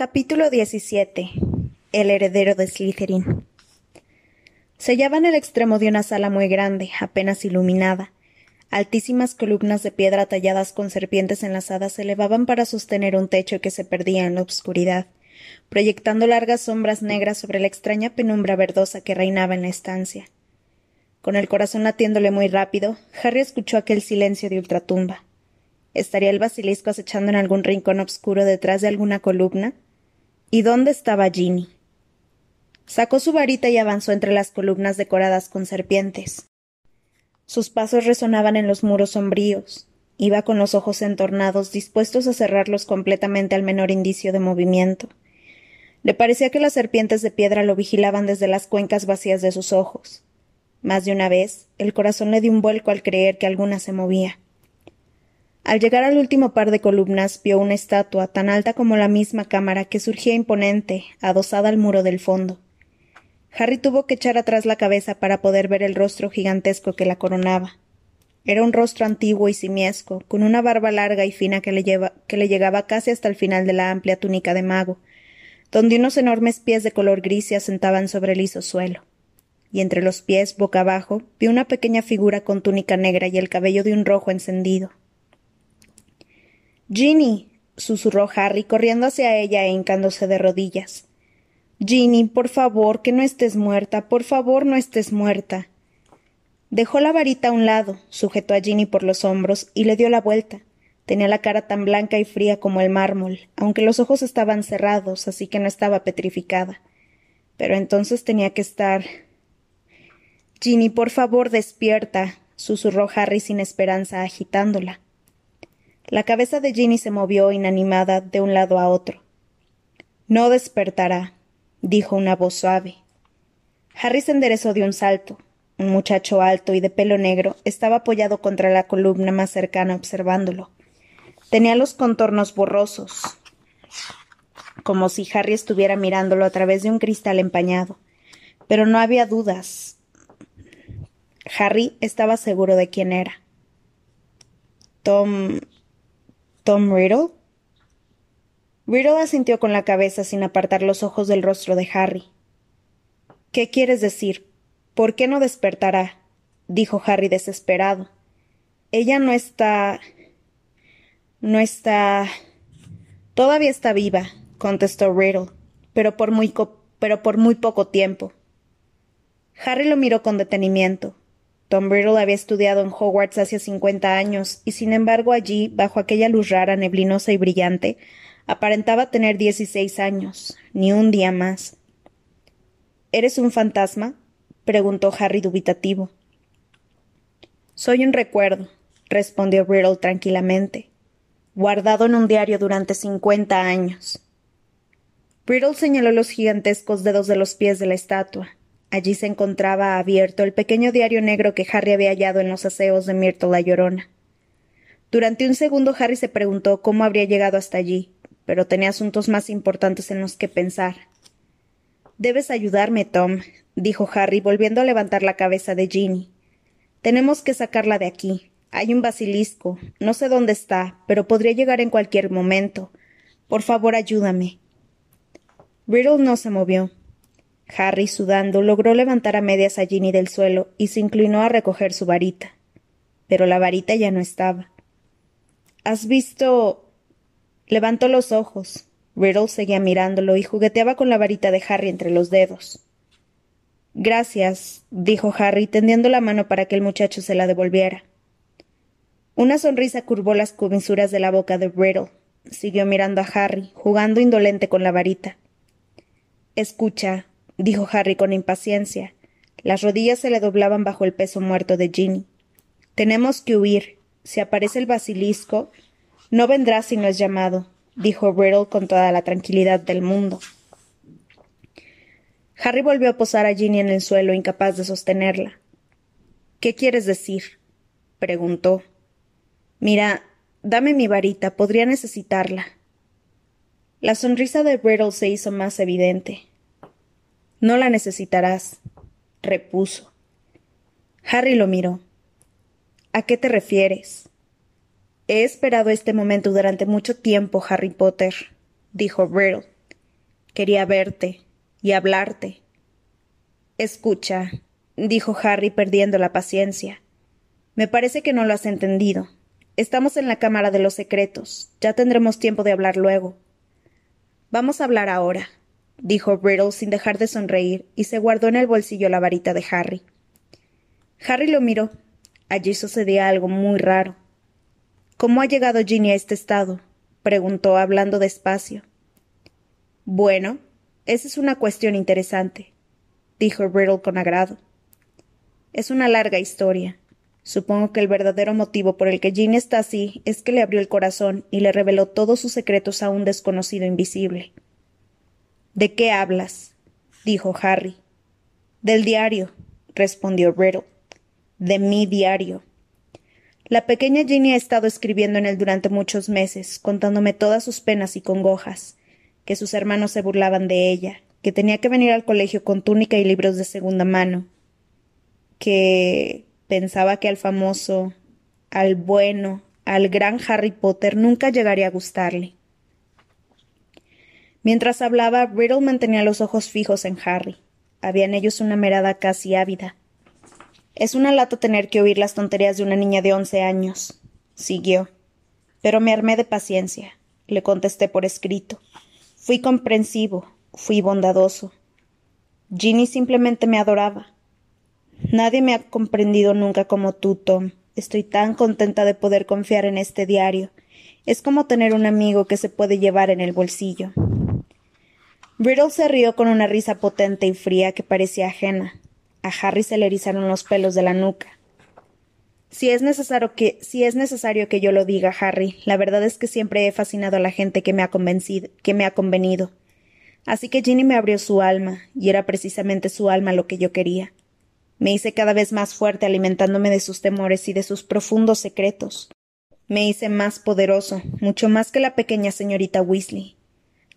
Capítulo 17 El heredero de Slytherin Se hallaba en el extremo de una sala muy grande, apenas iluminada. Altísimas columnas de piedra talladas con serpientes enlazadas se elevaban para sostener un techo que se perdía en la obscuridad, proyectando largas sombras negras sobre la extraña penumbra verdosa que reinaba en la estancia. Con el corazón latiéndole muy rápido, Harry escuchó aquel silencio de ultratumba. ¿Estaría el basilisco acechando en algún rincón oscuro detrás de alguna columna? ¿Y dónde estaba Ginny? Sacó su varita y avanzó entre las columnas decoradas con serpientes. Sus pasos resonaban en los muros sombríos. Iba con los ojos entornados, dispuestos a cerrarlos completamente al menor indicio de movimiento. Le parecía que las serpientes de piedra lo vigilaban desde las cuencas vacías de sus ojos. Más de una vez, el corazón le dio un vuelco al creer que alguna se movía. Al llegar al último par de columnas vio una estatua tan alta como la misma cámara que surgía imponente, adosada al muro del fondo. Harry tuvo que echar atrás la cabeza para poder ver el rostro gigantesco que la coronaba. Era un rostro antiguo y simiesco, con una barba larga y fina que le, llegaba casi hasta el final de la amplia túnica de mago, donde unos enormes pies de color gris se asentaban sobre el liso suelo. Y entre los pies, boca abajo, vio una pequeña figura con túnica negra y el cabello de un rojo encendido. Ginny. susurró Harry, corriendo hacia ella e hincándose de rodillas. Ginny, por favor, que no estés muerta, por favor, no estés muerta. Dejó la varita a un lado, sujetó a Ginny por los hombros y le dio la vuelta. Tenía la cara tan blanca y fría como el mármol, aunque los ojos estaban cerrados, así que no estaba petrificada. Pero entonces tenía que estar. Ginny, por favor, despierta, susurró Harry sin esperanza, agitándola. La cabeza de Ginny se movió inanimada de un lado a otro. No despertará, dijo una voz suave. Harry se enderezó de un salto. Un muchacho alto y de pelo negro estaba apoyado contra la columna más cercana observándolo. Tenía los contornos borrosos, como si Harry estuviera mirándolo a través de un cristal empañado. Pero no había dudas. Harry estaba seguro de quién era. Tom Tom Riddle? Riddle asintió con la cabeza sin apartar los ojos del rostro de Harry. ¿Qué quieres decir? ¿Por qué no despertará? dijo Harry desesperado. Ella no está. no está. Todavía está viva, contestó Riddle, pero por muy, pero por muy poco tiempo. Harry lo miró con detenimiento. Tom Riddle había estudiado en Hogwarts hace cincuenta años, y sin embargo allí, bajo aquella luz rara, neblinosa y brillante, aparentaba tener dieciséis años, ni un día más. ¿Eres un fantasma? preguntó Harry dubitativo. Soy un recuerdo, respondió Riddle tranquilamente, guardado en un diario durante cincuenta años. Riddle señaló los gigantescos dedos de los pies de la estatua. Allí se encontraba abierto el pequeño diario negro que Harry había hallado en los aseos de Myrtle la Llorona. Durante un segundo Harry se preguntó cómo habría llegado hasta allí, pero tenía asuntos más importantes en los que pensar. Debes ayudarme, Tom, dijo Harry, volviendo a levantar la cabeza de Ginny. Tenemos que sacarla de aquí. Hay un basilisco. No sé dónde está, pero podría llegar en cualquier momento. Por favor, ayúdame. Riddle no se movió. Harry, sudando, logró levantar a medias a Ginny del suelo y se inclinó a recoger su varita. Pero la varita ya no estaba. ¿Has visto? Levantó los ojos. Riddle seguía mirándolo y jugueteaba con la varita de Harry entre los dedos. Gracias, dijo Harry, tendiendo la mano para que el muchacho se la devolviera. Una sonrisa curvó las comisuras de la boca de Riddle. Siguió mirando a Harry, jugando indolente con la varita. Escucha, dijo Harry con impaciencia. Las rodillas se le doblaban bajo el peso muerto de Ginny. Tenemos que huir. Si aparece el basilisco, no vendrá si no es llamado, dijo Riddle con toda la tranquilidad del mundo. Harry volvió a posar a Ginny en el suelo, incapaz de sostenerla. ¿Qué quieres decir? preguntó. Mira, dame mi varita, podría necesitarla. La sonrisa de Riddle se hizo más evidente. No la necesitarás, repuso. Harry lo miró. ¿A qué te refieres? He esperado este momento durante mucho tiempo, Harry Potter, dijo Riddle. Quería verte y hablarte. Escucha, dijo Harry perdiendo la paciencia. Me parece que no lo has entendido. Estamos en la Cámara de los Secretos. Ya tendremos tiempo de hablar luego. Vamos a hablar ahora, dijo Riddle sin dejar de sonreír, y se guardó en el bolsillo la varita de Harry. Harry lo miró. Allí sucedía algo muy raro. ¿Cómo ha llegado Ginny a este estado? preguntó hablando despacio. Bueno, esa es una cuestión interesante, dijo Riddle con agrado. Es una larga historia. Supongo que el verdadero motivo por el que Ginny está así es que le abrió el corazón y le reveló todos sus secretos a un desconocido invisible. ¿De qué hablas? dijo Harry. Del diario, respondió Riddle. De mi diario. La pequeña Ginny ha estado escribiendo en él durante muchos meses, contándome todas sus penas y congojas, que sus hermanos se burlaban de ella, que tenía que venir al colegio con túnica y libros de segunda mano, que pensaba que al famoso, al bueno, al gran Harry Potter nunca llegaría a gustarle. Mientras hablaba, Riddle mantenía los ojos fijos en Harry. Había en ellos una mirada casi ávida. Es una lata tener que oír las tonterías de una niña de once años. Siguió. Pero me armé de paciencia. Le contesté por escrito. Fui comprensivo, fui bondadoso. Ginny simplemente me adoraba. Nadie me ha comprendido nunca como tú, Tom. Estoy tan contenta de poder confiar en este diario. Es como tener un amigo que se puede llevar en el bolsillo. Riddle se rió con una risa potente y fría que parecía ajena. A Harry se le erizaron los pelos de la nuca. Si es necesario que, si es necesario que yo lo diga, Harry, la verdad es que siempre he fascinado a la gente que me ha convencido, que me ha convenido. Así que Ginny me abrió su alma, y era precisamente su alma lo que yo quería. Me hice cada vez más fuerte alimentándome de sus temores y de sus profundos secretos. Me hice más poderoso, mucho más que la pequeña señorita Weasley.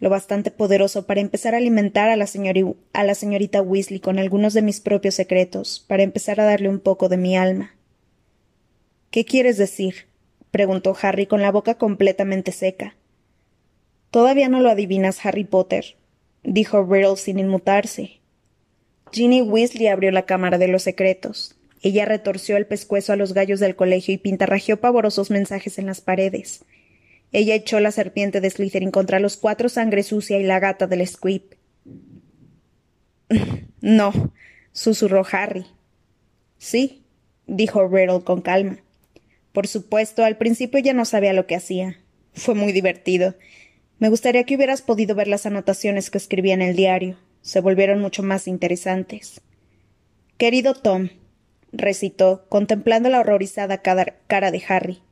Lo bastante poderoso para empezar a alimentar a la, señorita Weasley con algunos de mis propios secretos, para empezar a darle un poco de mi alma. ¿Qué quieres decir? preguntó Harry con la boca completamente seca. Todavía no lo adivinas, Harry Potter, dijo Riddle sin inmutarse. Ginny Weasley abrió la cámara de los secretos. Ella retorció el pescuezo a los gallos del colegio y pintarrajeó pavorosos mensajes en las paredes. Ella echó la serpiente de Slytherin contra los cuatro sangre sucia y la gata del Squib. no, susurró Harry. Sí, dijo Riddle con calma. Por supuesto, al principio ya no sabía lo que hacía. Fue muy divertido. Me gustaría que hubieras podido ver las anotaciones que escribía en el diario se volvieron mucho más interesantes. Querido Tom, recitó, contemplando la horrorizada cara de Harry.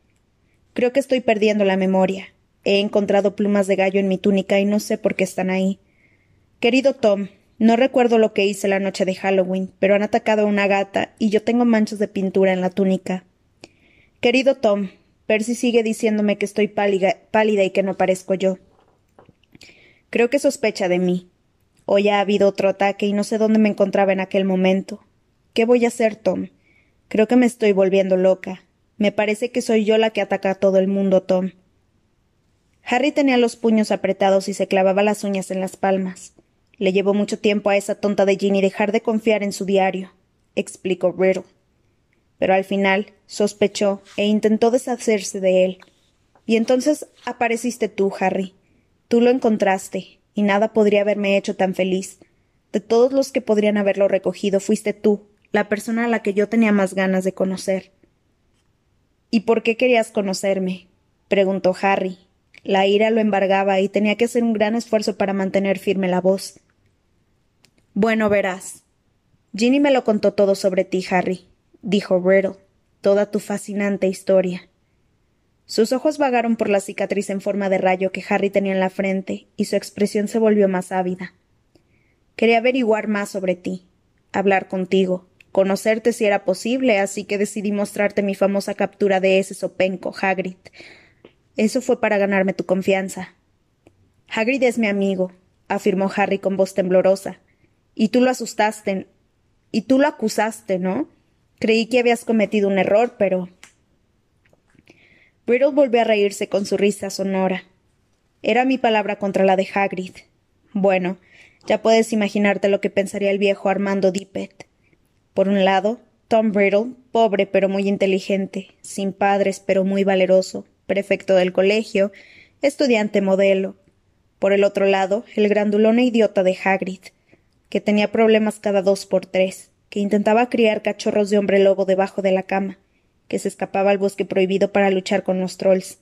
Creo que estoy perdiendo la memoria. He encontrado plumas de gallo en mi túnica y no sé por qué están ahí. Querido Tom, no recuerdo lo que hice la noche de Halloween, pero han atacado a una gata y yo tengo manchas de pintura en la túnica. Querido Tom, Percy sigue diciéndome que estoy pálida, pálida y que no parezco yo. Creo que sospecha de mí. Hoy ha habido otro ataque y no sé dónde me encontraba en aquel momento. ¿Qué voy a hacer, Tom? Creo que me estoy volviendo loca. Me parece que soy yo la que ataca a todo el mundo, Tom. Harry tenía los puños apretados y se clavaba las uñas en las palmas. Le llevó mucho tiempo a esa tonta de Ginny dejar de confiar en su diario, explicó Riddle. Pero al final sospechó e intentó deshacerse de él. Y entonces apareciste tú, Harry. Tú lo encontraste, y nada podría haberme hecho tan feliz. De todos los que podrían haberlo recogido, fuiste tú, la persona a la que yo tenía más ganas de conocer. ¿Y por qué querías conocerme? preguntó Harry. La ira lo embargaba y tenía que hacer un gran esfuerzo para mantener firme la voz. Bueno, verás. Ginny me lo contó todo sobre ti, Harry, dijo Riddle, toda tu fascinante historia. Sus ojos vagaron por la cicatriz en forma de rayo que Harry tenía en la frente, y su expresión se volvió más ávida. Quería averiguar más sobre ti, hablar contigo, conocerte si era posible, así que decidí mostrarte mi famosa captura de ese sopenco, Hagrid. Eso fue para ganarme tu confianza. Hagrid es mi amigo, afirmó Harry con voz temblorosa. Y tú lo asustaste. Y tú lo acusaste, ¿no? Creí que habías cometido un error, pero Riddle volvió a reírse con su risa sonora. Era mi palabra contra la de Hagrid. Bueno, ya puedes imaginarte lo que pensaría el viejo Armando Dippet. Por un lado, Tom Riddle, pobre pero muy inteligente, sin padres pero muy valeroso, prefecto del colegio, estudiante modelo. Por el otro lado, el grandulón e idiota de Hagrid, que tenía problemas cada dos por tres, que intentaba criar cachorros de hombre lobo debajo de la cama, que se escapaba al bosque prohibido para luchar con los trolls.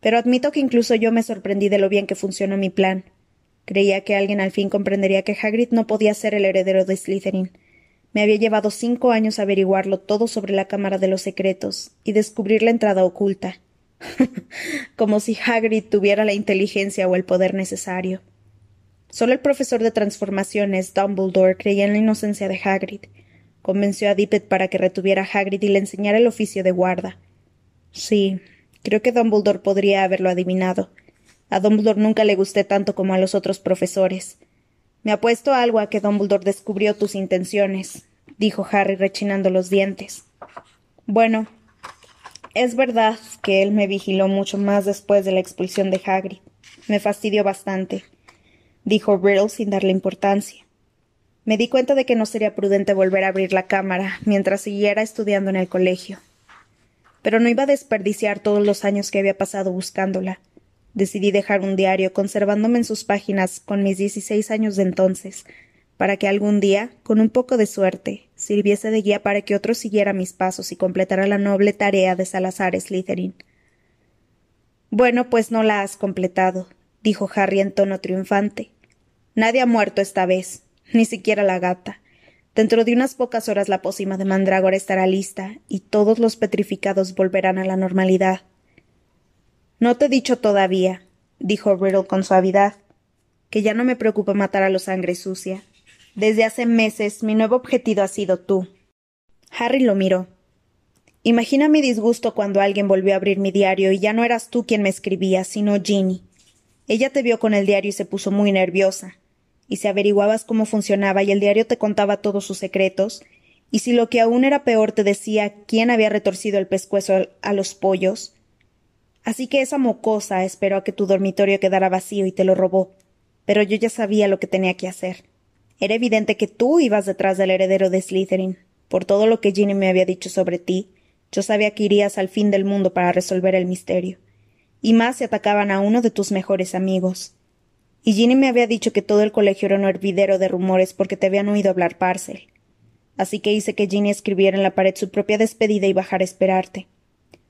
Pero admito que incluso yo me sorprendí de lo bien que funcionó mi plan. Creía que alguien al fin comprendería que Hagrid no podía ser el heredero de Slytherin. Me había llevado cinco años averiguarlo todo sobre la Cámara de los Secretos y descubrir la entrada oculta. Como si Hagrid tuviera la inteligencia o el poder necesario. Solo el profesor de transformaciones, Dumbledore, creía en la inocencia de Hagrid. Convenció a Dippet para que retuviera a Hagrid y le enseñara el oficio de guarda. Sí, creo que Dumbledore podría haberlo adivinado. A Dumbledore nunca le gusté tanto como a los otros profesores. Me apuesto algo a que Dumbledore descubrió tus intenciones, dijo Harry rechinando los dientes. Bueno, es verdad que él me vigiló mucho más después de la expulsión de Hagrid. Me fastidió bastante, dijo Riddle sin darle importancia. Me di cuenta de que no sería prudente volver a abrir la cámara mientras siguiera estudiando en el colegio. Pero no iba a desperdiciar todos los años que había pasado buscándola. Decidí dejar un diario conservándome en sus páginas con mis dieciséis años de entonces, para que algún día, con un poco de suerte, sirviese de guía para que otro siguiera mis pasos y completara la noble tarea de Salazar Slytherin. Bueno, pues no la has completado, dijo Harry en tono triunfante. Nadie ha muerto esta vez, ni siquiera la gata. Dentro de unas pocas horas la pócima de mandrágora estará lista y todos los petrificados volverán a la normalidad. No te he dicho todavía, dijo Riddle con suavidad, que ya no me preocupa matar a los sangre sucia. Desde hace meses mi nuevo objetivo ha sido tú. Harry lo miró. Imagina mi disgusto cuando alguien volvió a abrir mi diario y ya no eras tú quien me escribía, sino Ginny. Ella te vio con el diario y se puso muy nerviosa. Y si averiguabas cómo funcionaba y el diario te contaba todos sus secretos, y si lo que aún era peor te decía quién había retorcido el pescuezo a los pollos, Así que esa mocosa esperó a que tu dormitorio quedara vacío y te lo robó. Pero yo ya sabía lo que tenía que hacer. Era evidente que tú ibas detrás del heredero de Slytherin. Por todo lo que Ginny me había dicho sobre ti, yo sabía que irías al fin del mundo para resolver el misterio. Y más si atacaban a uno de tus mejores amigos. Y Ginny me había dicho que todo el colegio era un hervidero de rumores porque te habían oído hablar Parcel. Así que hice que Ginny escribiera en la pared su propia despedida y bajara a esperarte.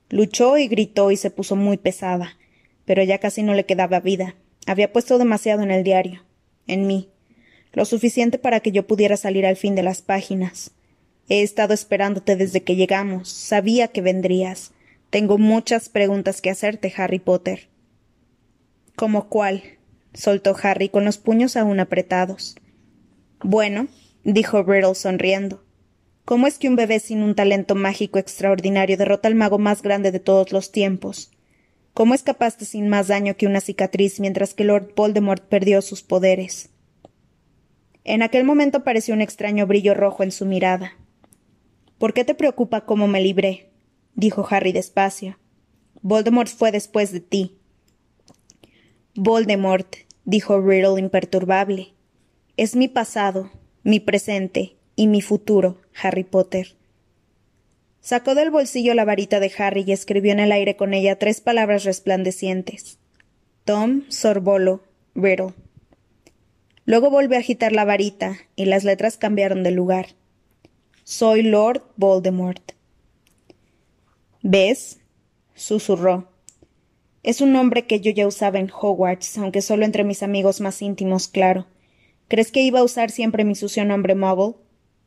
Luchó y gritó y se puso muy pesada, pero ya casi no le quedaba vida. Había puesto demasiado en el diario, en mí, lo suficiente para que yo pudiera salir al fin de las páginas. He estado esperándote desde que llegamos. Sabía que vendrías. Tengo muchas preguntas que hacerte, Harry Potter. ¿Cómo cuál? soltó Harry con los puños aún apretados. Bueno, dijo Riddle sonriendo. ¿Cómo es que un bebé sin un talento mágico extraordinario derrota al mago más grande de todos los tiempos? ¿Cómo escapaste sin más daño que una cicatriz mientras que Lord Voldemort perdió sus poderes? En aquel momento apareció un extraño brillo rojo en su mirada. ¿Por qué te preocupa cómo me libré? dijo Harry despacio. Voldemort fue después de ti. Voldemort, dijo Riddle imperturbable. Es mi pasado, mi presente y mi futuro, Harry Potter. Sacó del bolsillo la varita de Harry y escribió en el aire con ella tres palabras resplandecientes. Tom Sorbolo Riddle. Luego volvió a agitar la varita y las letras cambiaron de lugar. Soy Lord Voldemort. ¿Ves? susurró. Es un nombre que yo ya usaba en Hogwarts, aunque solo entre mis amigos más íntimos, claro. ¿Crees que iba a usar siempre mi sucio nombre Muggle?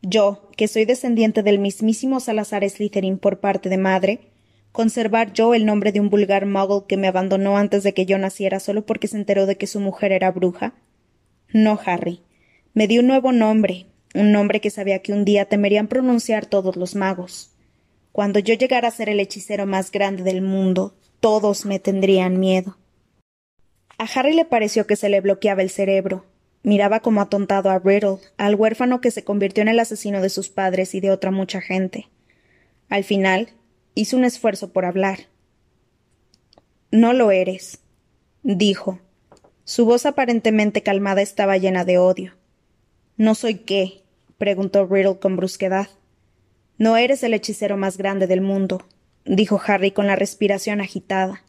Yo, que soy descendiente del mismísimo Salazar Slytherin por parte de madre, conservar yo el nombre de un vulgar muggle que me abandonó antes de que yo naciera solo porque se enteró de que su mujer era bruja? No, Harry. Me di un nuevo nombre, un nombre que sabía que un día temerían pronunciar todos los magos. Cuando yo llegara a ser el hechicero más grande del mundo, todos me tendrían miedo. A Harry le pareció que se le bloqueaba el cerebro, Miraba como atontado a Riddle, al huérfano que se convirtió en el asesino de sus padres y de otra mucha gente. Al final, hizo un esfuerzo por hablar. No lo eres, dijo. Su voz aparentemente calmada estaba llena de odio. ¿No soy qué? preguntó Riddle con brusquedad. No eres el hechicero más grande del mundo, dijo Harry con la respiración agitada.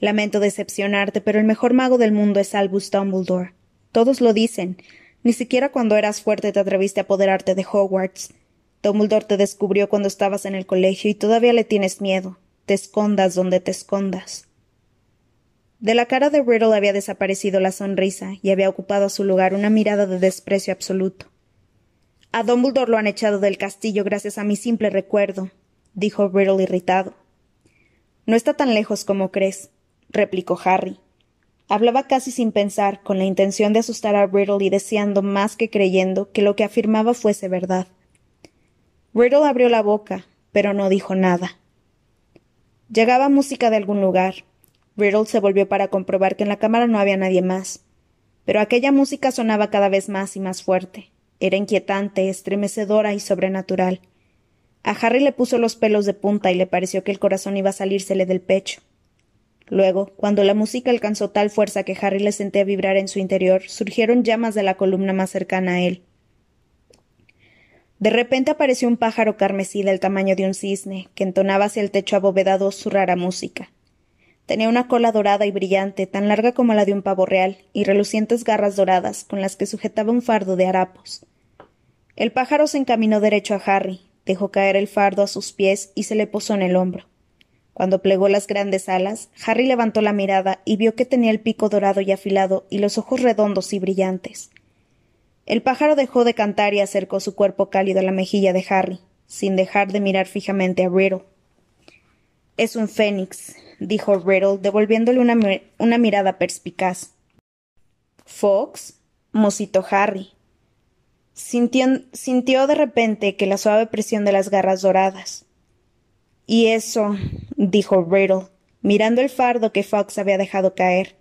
Lamento decepcionarte, pero el mejor mago del mundo es Albus Dumbledore. Todos lo dicen. Ni siquiera cuando eras fuerte te atreviste a apoderarte de Hogwarts. Dumbledore te descubrió cuando estabas en el colegio y todavía le tienes miedo. Te escondas donde te escondas. De la cara de Riddle había desaparecido la sonrisa y había ocupado a su lugar una mirada de desprecio absoluto. A Dumbledore lo han echado del castillo gracias a mi simple recuerdo, dijo Riddle irritado. No está tan lejos como crees, replicó Harry. Hablaba casi sin pensar, con la intención de asustar a Riddle y deseando más que creyendo que lo que afirmaba fuese verdad. Riddle abrió la boca, pero no dijo nada. Llegaba música de algún lugar. Riddle se volvió para comprobar que en la cámara no había nadie más. Pero aquella música sonaba cada vez más y más fuerte. Era inquietante, estremecedora y sobrenatural. A Harry le puso los pelos de punta y le pareció que el corazón iba a salírsele del pecho. Luego, cuando la música alcanzó tal fuerza que Harry le sentía vibrar en su interior, surgieron llamas de la columna más cercana a él. De repente apareció un pájaro carmesí del tamaño de un cisne, que entonaba hacia el techo abovedado su rara música. Tenía una cola dorada y brillante, tan larga como la de un pavo real, y relucientes garras doradas, con las que sujetaba un fardo de harapos. El pájaro se encaminó derecho a Harry, dejó caer el fardo a sus pies y se le posó en el hombro. Cuando plegó las grandes alas, Harry levantó la mirada y vio que tenía el pico dorado y afilado y los ojos redondos y brillantes. El pájaro dejó de cantar y acercó su cuerpo cálido a la mejilla de Harry, sin dejar de mirar fijamente a Riddle. Es un fénix, dijo Riddle, devolviéndole una, una mirada perspicaz. ¿Fox? musitó Harry. Sintió, sintió de repente que la suave presión de las garras doradas. Y eso, dijo Riddle, mirando el fardo que Fox había dejado caer.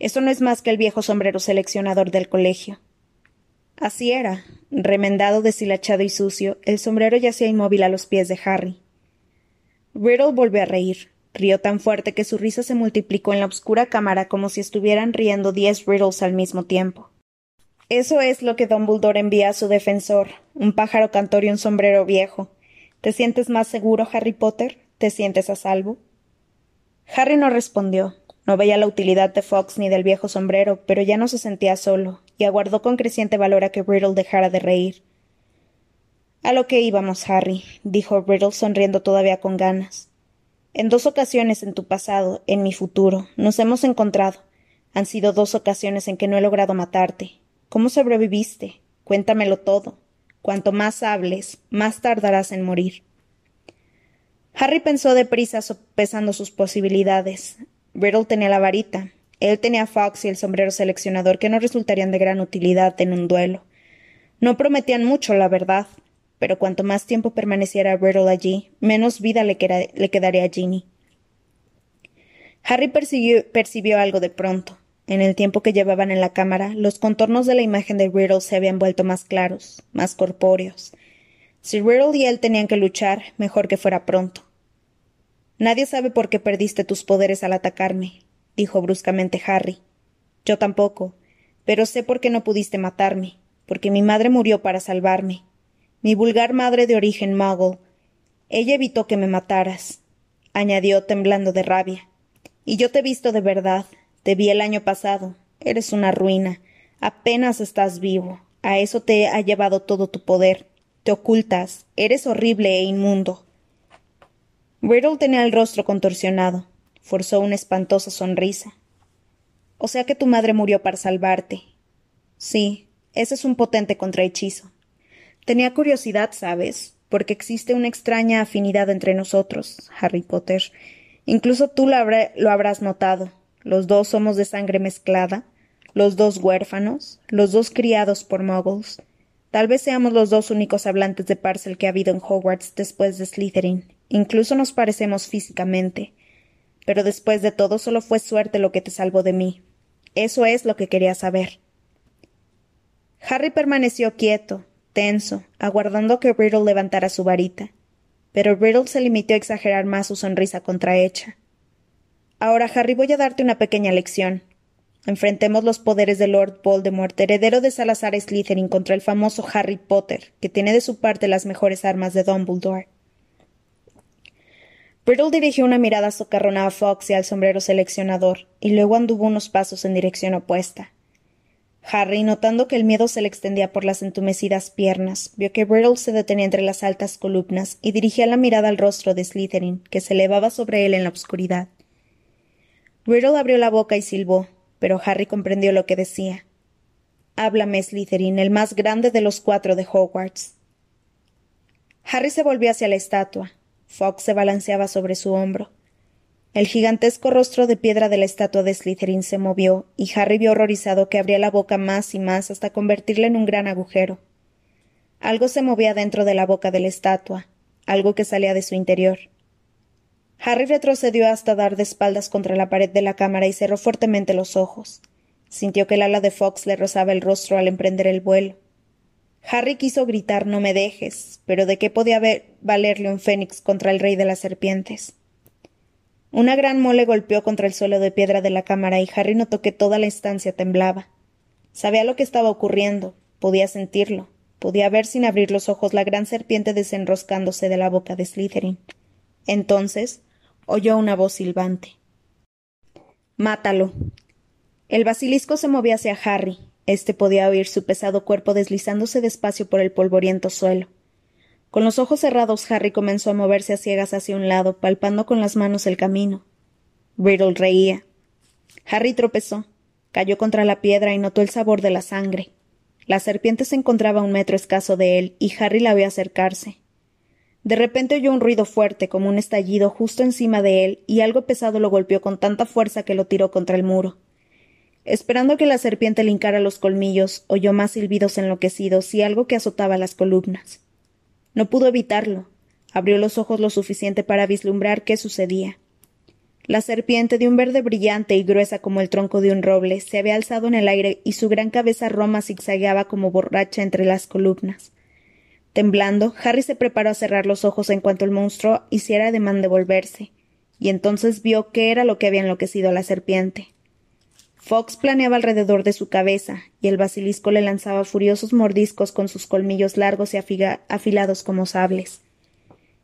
Eso no es más que el viejo sombrero seleccionador del colegio. Así era. Remendado, deshilachado y sucio, el sombrero yacía inmóvil a los pies de Harry. Riddle volvió a reír. Rió tan fuerte que su risa se multiplicó en la oscura cámara como si estuvieran riendo diez Riddles al mismo tiempo. Eso es lo que Dumbledore envía a su defensor, un pájaro cantor y un sombrero viejo. ¿Te sientes más seguro, Harry Potter? ¿Te sientes a salvo? Harry no respondió. No veía la utilidad de Fox ni del viejo sombrero, pero ya no se sentía solo, y aguardó con creciente valor a que Riddle dejara de reír. A lo que íbamos, Harry, dijo Riddle sonriendo todavía con ganas. En dos ocasiones en tu pasado, en mi futuro, nos hemos encontrado. Han sido dos ocasiones en que no he logrado matarte. ¿Cómo sobreviviste? Cuéntamelo todo. Cuanto más hables, más tardarás en morir. Harry pensó deprisa sopesando sus posibilidades. Riddle tenía la varita, él tenía a Fox y el sombrero seleccionador que no resultarían de gran utilidad en un duelo. No prometían mucho, la verdad, pero cuanto más tiempo permaneciera Riddle allí, menos vida le, quedaría a Ginny. Harry percibió algo de pronto. En el tiempo que llevaban en la cámara, los contornos de la imagen de Riddle se habían vuelto más claros, más corpóreos. Si Riddle y él tenían que luchar, mejor que fuera pronto. Nadie sabe por qué perdiste tus poderes al atacarme, dijo bruscamente Harry. Yo tampoco, pero sé por qué no pudiste matarme, porque mi madre murió para salvarme. Mi vulgar madre de origen muggle. Ella evitó que me mataras, añadió temblando de rabia. Y yo te he visto de verdad. Te vi el año pasado. Eres una ruina. Apenas estás vivo. A eso te ha llevado todo tu poder. Te ocultas. Eres horrible e inmundo. Riddle tenía el rostro contorsionado forzó una espantosa sonrisa. O sea que tu madre murió para salvarte. Sí, ese es un potente contrahechizo. Tenía curiosidad, ¿sabes? Porque existe una extraña afinidad entre nosotros, Harry Potter. Incluso tú lo, lo habrás notado. Los dos somos de sangre mezclada, los dos huérfanos, los dos criados por muggles. Tal vez seamos los dos únicos hablantes de Parcel que ha habido en Hogwarts después de Slytherin. Incluso nos parecemos físicamente. Pero después de todo solo fue suerte lo que te salvó de mí. Eso es lo que quería saber. Harry permaneció quieto, tenso, aguardando que Riddle levantara su varita. Pero Riddle se limitó a exagerar más su sonrisa contrahecha. Ahora, Harry, voy a darte una pequeña lección. Enfrentemos los poderes de Lord Voldemort, heredero de Salazar Slytherin, contra el famoso Harry Potter, que tiene de su parte las mejores armas de Dumbledore. Brittle dirigió una mirada socarrona a Fox y al sombrero seleccionador, y luego anduvo unos pasos en dirección opuesta. Harry, notando que el miedo se le extendía por las entumecidas piernas, vio que Brittle se detenía entre las altas columnas y dirigía la mirada al rostro de Slytherin, que se elevaba sobre él en la oscuridad. Brittle abrió la boca y silbó, pero Harry comprendió lo que decía. Háblame, Slytherin, el más grande de los cuatro de Hogwarts. Harry se volvió hacia la estatua. Fox se balanceaba sobre su hombro. El gigantesco rostro de piedra de la estatua de Slytherin se movió, y Harry vio horrorizado que abría la boca más y más hasta convertirla en un gran agujero. Algo se movía dentro de la boca de la estatua, algo que salía de su interior. Harry retrocedió hasta dar de espaldas contra la pared de la cámara y cerró fuertemente los ojos. Sintió que el ala de Fox le rozaba el rostro al emprender el vuelo. Harry quiso gritar No me dejes, pero ¿de qué podía valerle un fénix contra el rey de las serpientes? Una gran mole golpeó contra el suelo de piedra de la cámara y Harry notó que toda la estancia temblaba. Sabía lo que estaba ocurriendo, podía sentirlo, podía ver sin abrir los ojos la gran serpiente desenroscándose de la boca de Slytherin. Entonces oyó una voz silbante. Mátalo. El basilisco se movía hacia Harry, este podía oír su pesado cuerpo deslizándose despacio por el polvoriento suelo. Con los ojos cerrados, Harry comenzó a moverse a ciegas hacia un lado, palpando con las manos el camino. Brittle reía. Harry tropezó, cayó contra la piedra y notó el sabor de la sangre. La serpiente se encontraba a un metro escaso de él, y Harry la vio acercarse. De repente oyó un ruido fuerte, como un estallido, justo encima de él, y algo pesado lo golpeó con tanta fuerza que lo tiró contra el muro. Esperando que la serpiente le hincara los colmillos, oyó más silbidos enloquecidos y algo que azotaba las columnas. No pudo evitarlo. Abrió los ojos lo suficiente para vislumbrar qué sucedía. La serpiente, de un verde brillante y gruesa como el tronco de un roble, se había alzado en el aire y su gran cabeza roma zigzagueaba como borracha entre las columnas. Temblando, Harry se preparó a cerrar los ojos en cuanto el monstruo hiciera ademán de volverse, y entonces vio qué era lo que había enloquecido a la serpiente. Fox planeaba alrededor de su cabeza, y el basilisco le lanzaba furiosos mordiscos con sus colmillos largos y afilados como sables.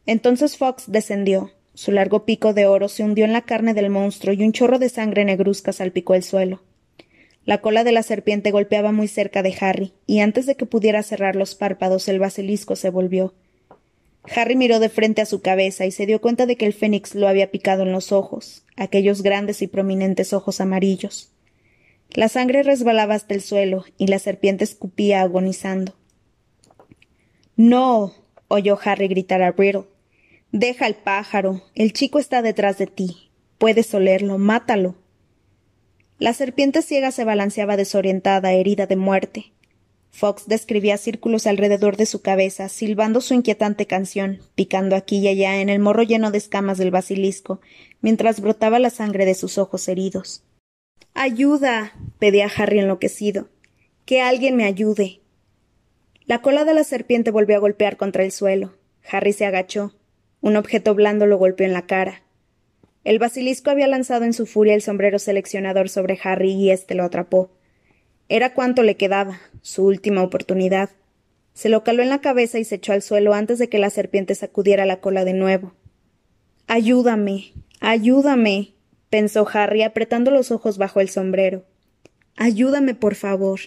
Entonces Fox descendió. Su largo pico de oro se hundió en la carne del monstruo y un chorro de sangre negruzca salpicó el suelo. La cola de la serpiente golpeaba muy cerca de Harry, y antes de que pudiera cerrar los párpados el basilisco se volvió. Harry miró de frente a su cabeza y se dio cuenta de que el fénix lo había picado en los ojos, aquellos grandes y prominentes ojos amarillos. La sangre resbalaba hasta el suelo y la serpiente escupía agonizando. No. oyó Harry gritar a Brittle. Deja al pájaro. El chico está detrás de ti. Puedes olerlo. Mátalo. La serpiente ciega se balanceaba desorientada, herida de muerte. Fox describía círculos alrededor de su cabeza, silbando su inquietante canción, picando aquí y allá en el morro lleno de escamas del basilisco, mientras brotaba la sangre de sus ojos heridos. Ayuda. pedía Harry enloquecido. Que alguien me ayude. La cola de la serpiente volvió a golpear contra el suelo. Harry se agachó. Un objeto blando lo golpeó en la cara. El basilisco había lanzado en su furia el sombrero seleccionador sobre Harry y éste lo atrapó. Era cuanto le quedaba, su última oportunidad. Se lo caló en la cabeza y se echó al suelo antes de que la serpiente sacudiera la cola de nuevo. Ayúdame, ayúdame pensó Harry apretando los ojos bajo el sombrero. Ayúdame, por favor.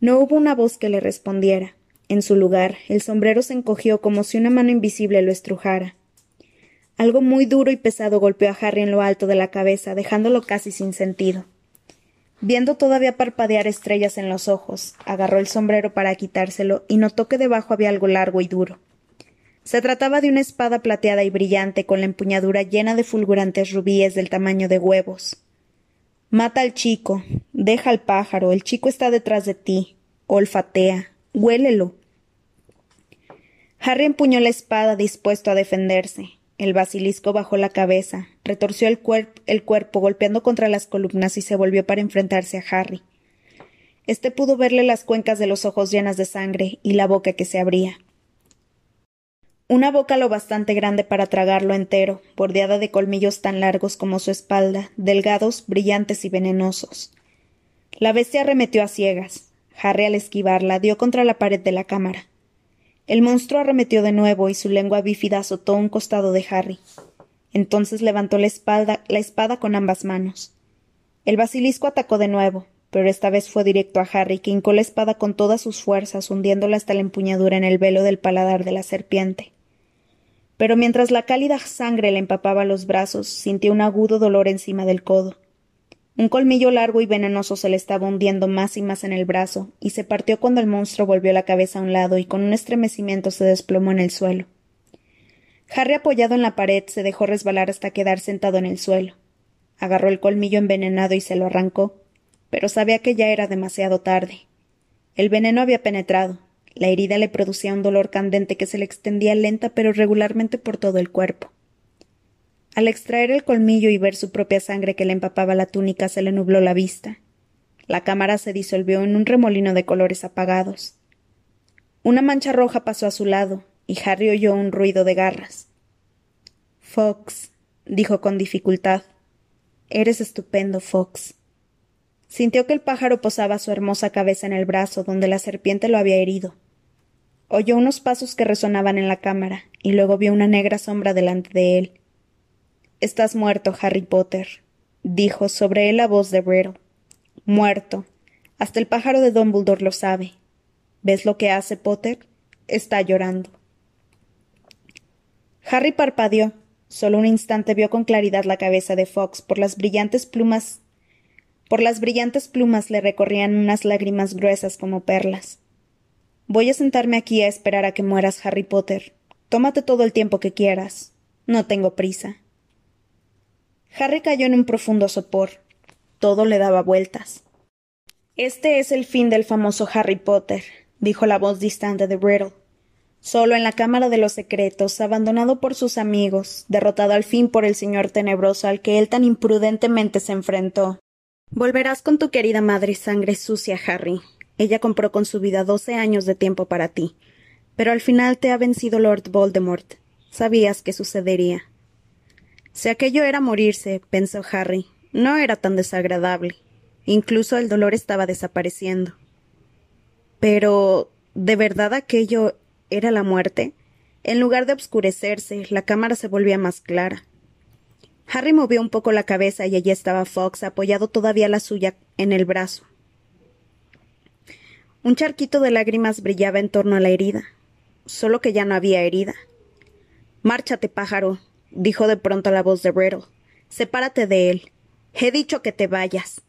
No hubo una voz que le respondiera. En su lugar, el sombrero se encogió como si una mano invisible lo estrujara. Algo muy duro y pesado golpeó a Harry en lo alto de la cabeza, dejándolo casi sin sentido. Viendo todavía parpadear estrellas en los ojos, agarró el sombrero para quitárselo y notó que debajo había algo largo y duro. Se trataba de una espada plateada y brillante con la empuñadura llena de fulgurantes rubíes del tamaño de huevos. Mata al chico, deja al pájaro, el chico está detrás de ti, olfatea, huélelo. Harry empuñó la espada dispuesto a defenderse. El basilisco bajó la cabeza, retorció el, cuerpo golpeando contra las columnas y se volvió para enfrentarse a Harry. Este pudo verle las cuencas de los ojos llenas de sangre y la boca que se abría. Una boca lo bastante grande para tragarlo entero, bordeada de colmillos tan largos como su espalda, delgados, brillantes y venenosos. La bestia arremetió a ciegas. Harry, al esquivarla, dio contra la pared de la cámara. El monstruo arremetió de nuevo y su lengua bífida azotó un costado de Harry. Entonces levantó la, la espada con ambas manos. El basilisco atacó de nuevo, pero esta vez fue directo a Harry, que hincó la espada con todas sus fuerzas, hundiéndola hasta la empuñadura en el velo del paladar de la serpiente. Pero mientras la cálida sangre le empapaba los brazos, sintió un agudo dolor encima del codo. Un colmillo largo y venenoso se le estaba hundiendo más y más en el brazo, y se partió cuando el monstruo volvió la cabeza a un lado y con un estremecimiento se desplomó en el suelo. Harry, apoyado en la pared, se dejó resbalar hasta quedar sentado en el suelo. Agarró el colmillo envenenado y se lo arrancó, pero sabía que ya era demasiado tarde. El veneno había penetrado. La herida le producía un dolor candente que se le extendía lenta pero regularmente por todo el cuerpo. Al extraer el colmillo y ver su propia sangre que le empapaba la túnica se le nubló la vista. La cámara se disolvió en un remolino de colores apagados. Una mancha roja pasó a su lado, y Harry oyó un ruido de garras. Fox, dijo con dificultad. Eres estupendo, Fox. Sintió que el pájaro posaba su hermosa cabeza en el brazo donde la serpiente lo había herido. Oyó unos pasos que resonaban en la cámara, y luego vio una negra sombra delante de él. Estás muerto, Harry Potter, dijo sobre él la voz de Riddle. Muerto. Hasta el pájaro de Dumbledore lo sabe. ¿Ves lo que hace Potter? Está llorando. Harry parpadeó. Solo un instante vio con claridad la cabeza de Fox por las brillantes plumas. Por las brillantes plumas le recorrían unas lágrimas gruesas como perlas. Voy a sentarme aquí a esperar a que mueras, Harry Potter. Tómate todo el tiempo que quieras. No tengo prisa. Harry cayó en un profundo sopor. Todo le daba vueltas. Este es el fin del famoso Harry Potter, dijo la voz distante de Riddle solo en la Cámara de los Secretos, abandonado por sus amigos, derrotado al fin por el señor tenebroso al que él tan imprudentemente se enfrentó. Volverás con tu querida madre sangre sucia, Harry. Ella compró con su vida doce años de tiempo para ti. Pero al final te ha vencido Lord Voldemort. Sabías que sucedería. Si aquello era morirse, pensó Harry, no era tan desagradable. Incluso el dolor estaba desapareciendo. Pero. ¿De verdad aquello era la muerte, en lugar de obscurecerse, la cámara se volvía más clara. Harry movió un poco la cabeza y allí estaba Fox, apoyado todavía la suya en el brazo. Un charquito de lágrimas brillaba en torno a la herida, solo que ya no había herida. Márchate, pájaro, dijo de pronto la voz de Riddle. Sepárate de él. He dicho que te vayas.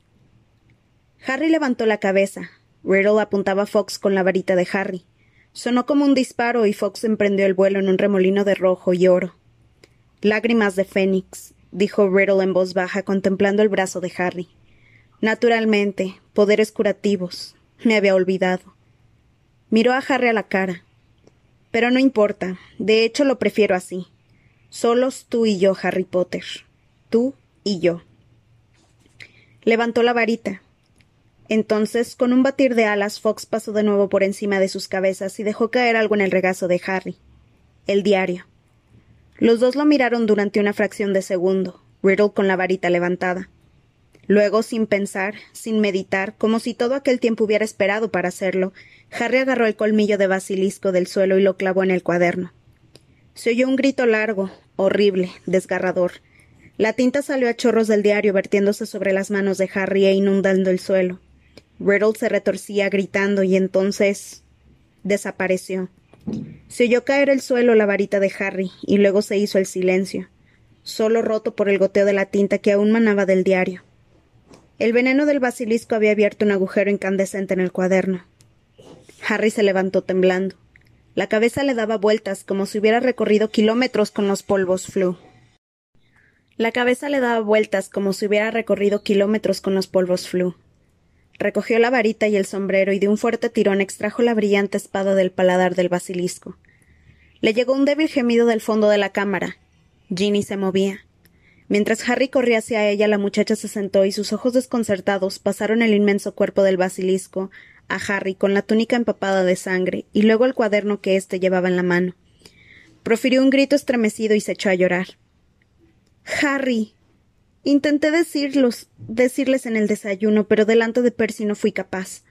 Harry levantó la cabeza. Riddle apuntaba a Fox con la varita de Harry. Sonó como un disparo y Fox emprendió el vuelo en un remolino de rojo y oro. Lágrimas de Fénix, dijo Riddle en voz baja, contemplando el brazo de Harry. Naturalmente, poderes curativos. Me había olvidado. Miró a Harry a la cara. Pero no importa. De hecho, lo prefiero así. Solos tú y yo, Harry Potter. Tú y yo. Levantó la varita. Entonces, con un batir de alas, Fox pasó de nuevo por encima de sus cabezas y dejó caer algo en el regazo de Harry. El diario. Los dos lo miraron durante una fracción de segundo, Riddle con la varita levantada. Luego, sin pensar, sin meditar, como si todo aquel tiempo hubiera esperado para hacerlo, Harry agarró el colmillo de basilisco del suelo y lo clavó en el cuaderno. Se oyó un grito largo, horrible, desgarrador. La tinta salió a chorros del diario vertiéndose sobre las manos de Harry e inundando el suelo. Riddle se retorcía gritando y entonces desapareció. Se oyó caer el suelo la varita de Harry y luego se hizo el silencio, solo roto por el goteo de la tinta que aún manaba del diario. El veneno del basilisco había abierto un agujero incandescente en el cuaderno. Harry se levantó temblando. La cabeza le daba vueltas como si hubiera recorrido kilómetros con los polvos flu. La cabeza le daba vueltas como si hubiera recorrido kilómetros con los polvos flu. Recogió la varita y el sombrero y de un fuerte tirón extrajo la brillante espada del paladar del basilisco. Le llegó un débil gemido del fondo de la cámara. Ginny se movía. Mientras Harry corría hacia ella, la muchacha se sentó y sus ojos desconcertados pasaron el inmenso cuerpo del basilisco a Harry con la túnica empapada de sangre y luego el cuaderno que éste llevaba en la mano. Profirió un grito estremecido y se echó a llorar. Harry. Intenté decirlos, decirles en el desayuno, pero delante de Percy no fui capaz.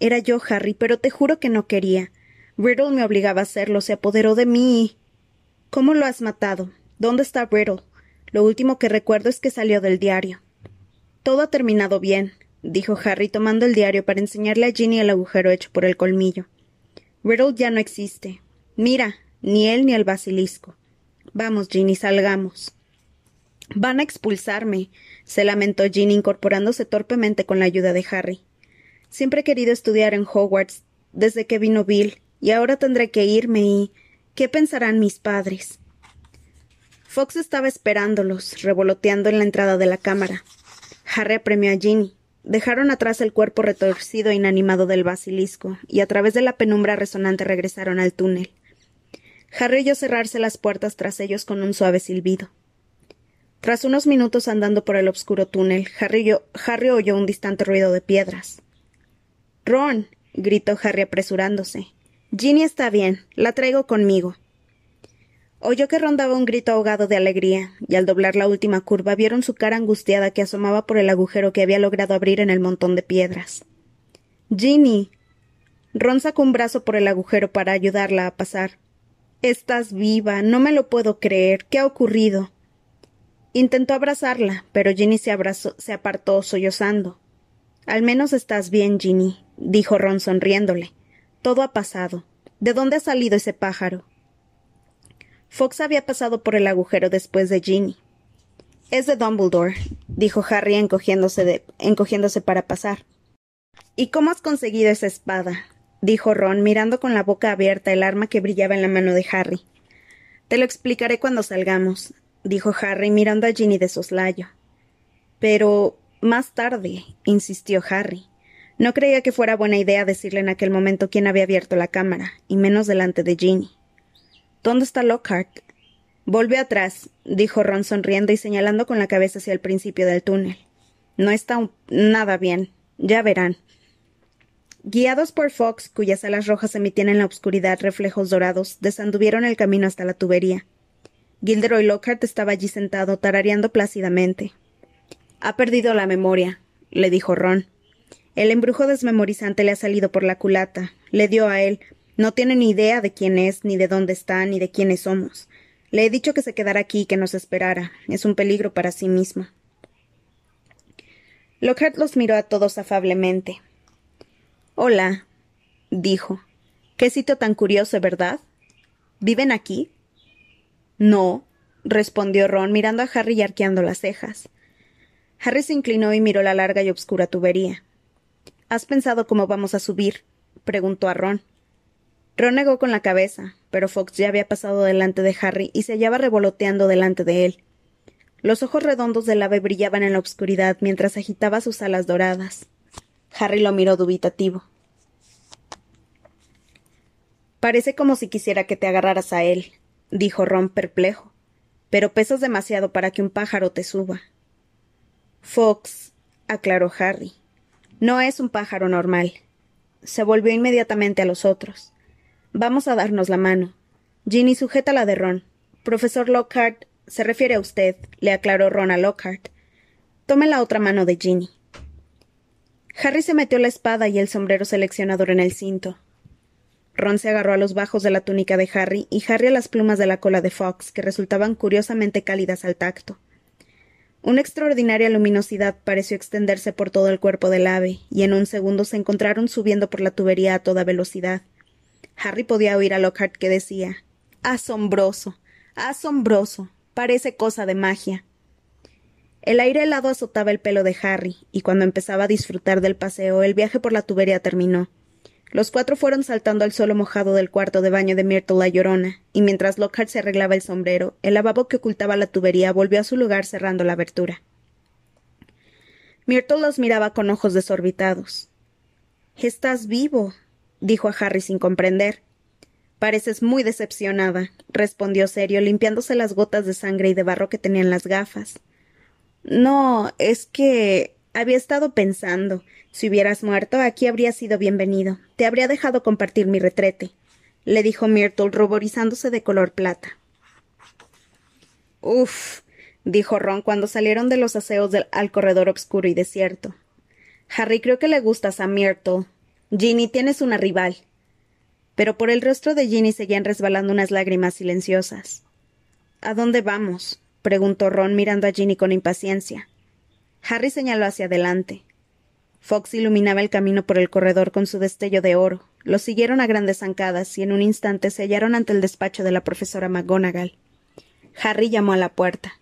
Era yo, Harry, pero te juro que no quería. Riddle me obligaba a hacerlo, se apoderó de mí. ¿Cómo lo has matado? ¿Dónde está Riddle? Lo último que recuerdo es que salió del diario. Todo ha terminado bien, dijo Harry tomando el diario para enseñarle a Ginny el agujero hecho por el colmillo. Riddle ya no existe. Mira, ni él ni el basilisco. Vamos, Ginny, salgamos. Van a expulsarme, se lamentó Ginny incorporándose torpemente con la ayuda de Harry. Siempre he querido estudiar en Hogwarts desde que vino Bill, y ahora tendré que irme y. ¿Qué pensarán mis padres? Fox estaba esperándolos, revoloteando en la entrada de la cámara. Harry apremió a Ginny. Dejaron atrás el cuerpo retorcido e inanimado del basilisco, y a través de la penumbra resonante regresaron al túnel. Harry oyó cerrarse las puertas tras ellos con un suave silbido. Tras unos minutos andando por el oscuro túnel, Harry, oyó un distante ruido de piedras. Ron. gritó Harry apresurándose. Ginny está bien. La traigo conmigo. Oyó que rondaba un grito ahogado de alegría, y al doblar la última curva vieron su cara angustiada que asomaba por el agujero que había logrado abrir en el montón de piedras. Ginny. Ron sacó un brazo por el agujero para ayudarla a pasar. Estás viva. No me lo puedo creer. ¿Qué ha ocurrido? Intentó abrazarla, pero Ginny se, apartó sollozando. Al menos estás bien, Ginny, dijo Ron sonriéndole. Todo ha pasado. ¿De dónde ha salido ese pájaro? Fox había pasado por el agujero después de Ginny. Es de Dumbledore, dijo Harry encogiéndose, encogiéndose para pasar. ¿Y cómo has conseguido esa espada? dijo Ron, mirando con la boca abierta el arma que brillaba en la mano de Harry. Te lo explicaré cuando salgamos, dijo Harry, mirando a Ginny de soslayo. Pero más tarde, insistió Harry. No creía que fuera buena idea decirle en aquel momento quién había abierto la cámara, y menos delante de Ginny. ¿Dónde está Lockhart? Volvió atrás, dijo Ron sonriendo y señalando con la cabeza hacia el principio del túnel. No está nada bien. Ya verán. Guiados por Fox, cuyas alas rojas emitían en la oscuridad reflejos dorados, desanduvieron el camino hasta la tubería. Gilderoy Lockhart estaba allí sentado, tarareando plácidamente. Ha perdido la memoria, le dijo Ron. El embrujo desmemorizante le ha salido por la culata. Le dio a él, no tiene ni idea de quién es, ni de dónde está, ni de quiénes somos. Le he dicho que se quedara aquí y que nos esperara. Es un peligro para sí mismo. Lockhart los miró a todos afablemente. Hola, dijo. Qué sitio tan curioso, ¿verdad? ¿Viven aquí? No, respondió Ron, mirando a Harry y arqueando las cejas. Harry se inclinó y miró la larga y obscura tubería. ¿Has pensado cómo vamos a subir? preguntó a Ron. Ron negó con la cabeza, pero Fox ya había pasado delante de Harry y se hallaba revoloteando delante de él. Los ojos redondos del ave brillaban en la oscuridad mientras agitaba sus alas doradas. Harry lo miró dubitativo. Parece como si quisiera que te agarraras a él, dijo Ron perplejo. Pero pesas demasiado para que un pájaro te suba. Fox, aclaró Harry. No es un pájaro normal. Se volvió inmediatamente a los otros. Vamos a darnos la mano. Ginny sujeta la de Ron. Profesor Lockhart, se refiere a usted, le aclaró Ron a Lockhart. Tome la otra mano de Ginny. Harry se metió la espada y el sombrero seleccionador en el cinto. Ron se agarró a los bajos de la túnica de Harry y Harry a las plumas de la cola de Fox, que resultaban curiosamente cálidas al tacto. Una extraordinaria luminosidad pareció extenderse por todo el cuerpo del ave, y en un segundo se encontraron subiendo por la tubería a toda velocidad. Harry podía oír a Lockhart que decía Asombroso. Asombroso. Parece cosa de magia. El aire helado azotaba el pelo de Harry, y cuando empezaba a disfrutar del paseo, el viaje por la tubería terminó. Los cuatro fueron saltando al suelo mojado del cuarto de baño de Myrtle la Llorona, y mientras Lockhart se arreglaba el sombrero, el lavabo que ocultaba la tubería volvió a su lugar cerrando la abertura. Myrtle los miraba con ojos desorbitados. Estás vivo, dijo a Harry sin comprender. Pareces muy decepcionada, respondió serio, limpiándose las gotas de sangre y de barro que tenían las gafas. No, es que había estado pensando. Si hubieras muerto, aquí habría sido bienvenido. Te habría dejado compartir mi retrete. le dijo Myrtle, ruborizándose de color plata. Uf, dijo Ron cuando salieron de los aseos al corredor oscuro y desierto. Harry, creo que le gustas a Myrtle. Ginny, tienes una rival. Pero por el rostro de Ginny seguían resbalando unas lágrimas silenciosas. ¿A dónde vamos? preguntó Ron mirando a Ginny con impaciencia. Harry señaló hacia adelante. Fox iluminaba el camino por el corredor con su destello de oro. Lo siguieron a grandes zancadas y en un instante se hallaron ante el despacho de la profesora McGonagall. Harry llamó a la puerta.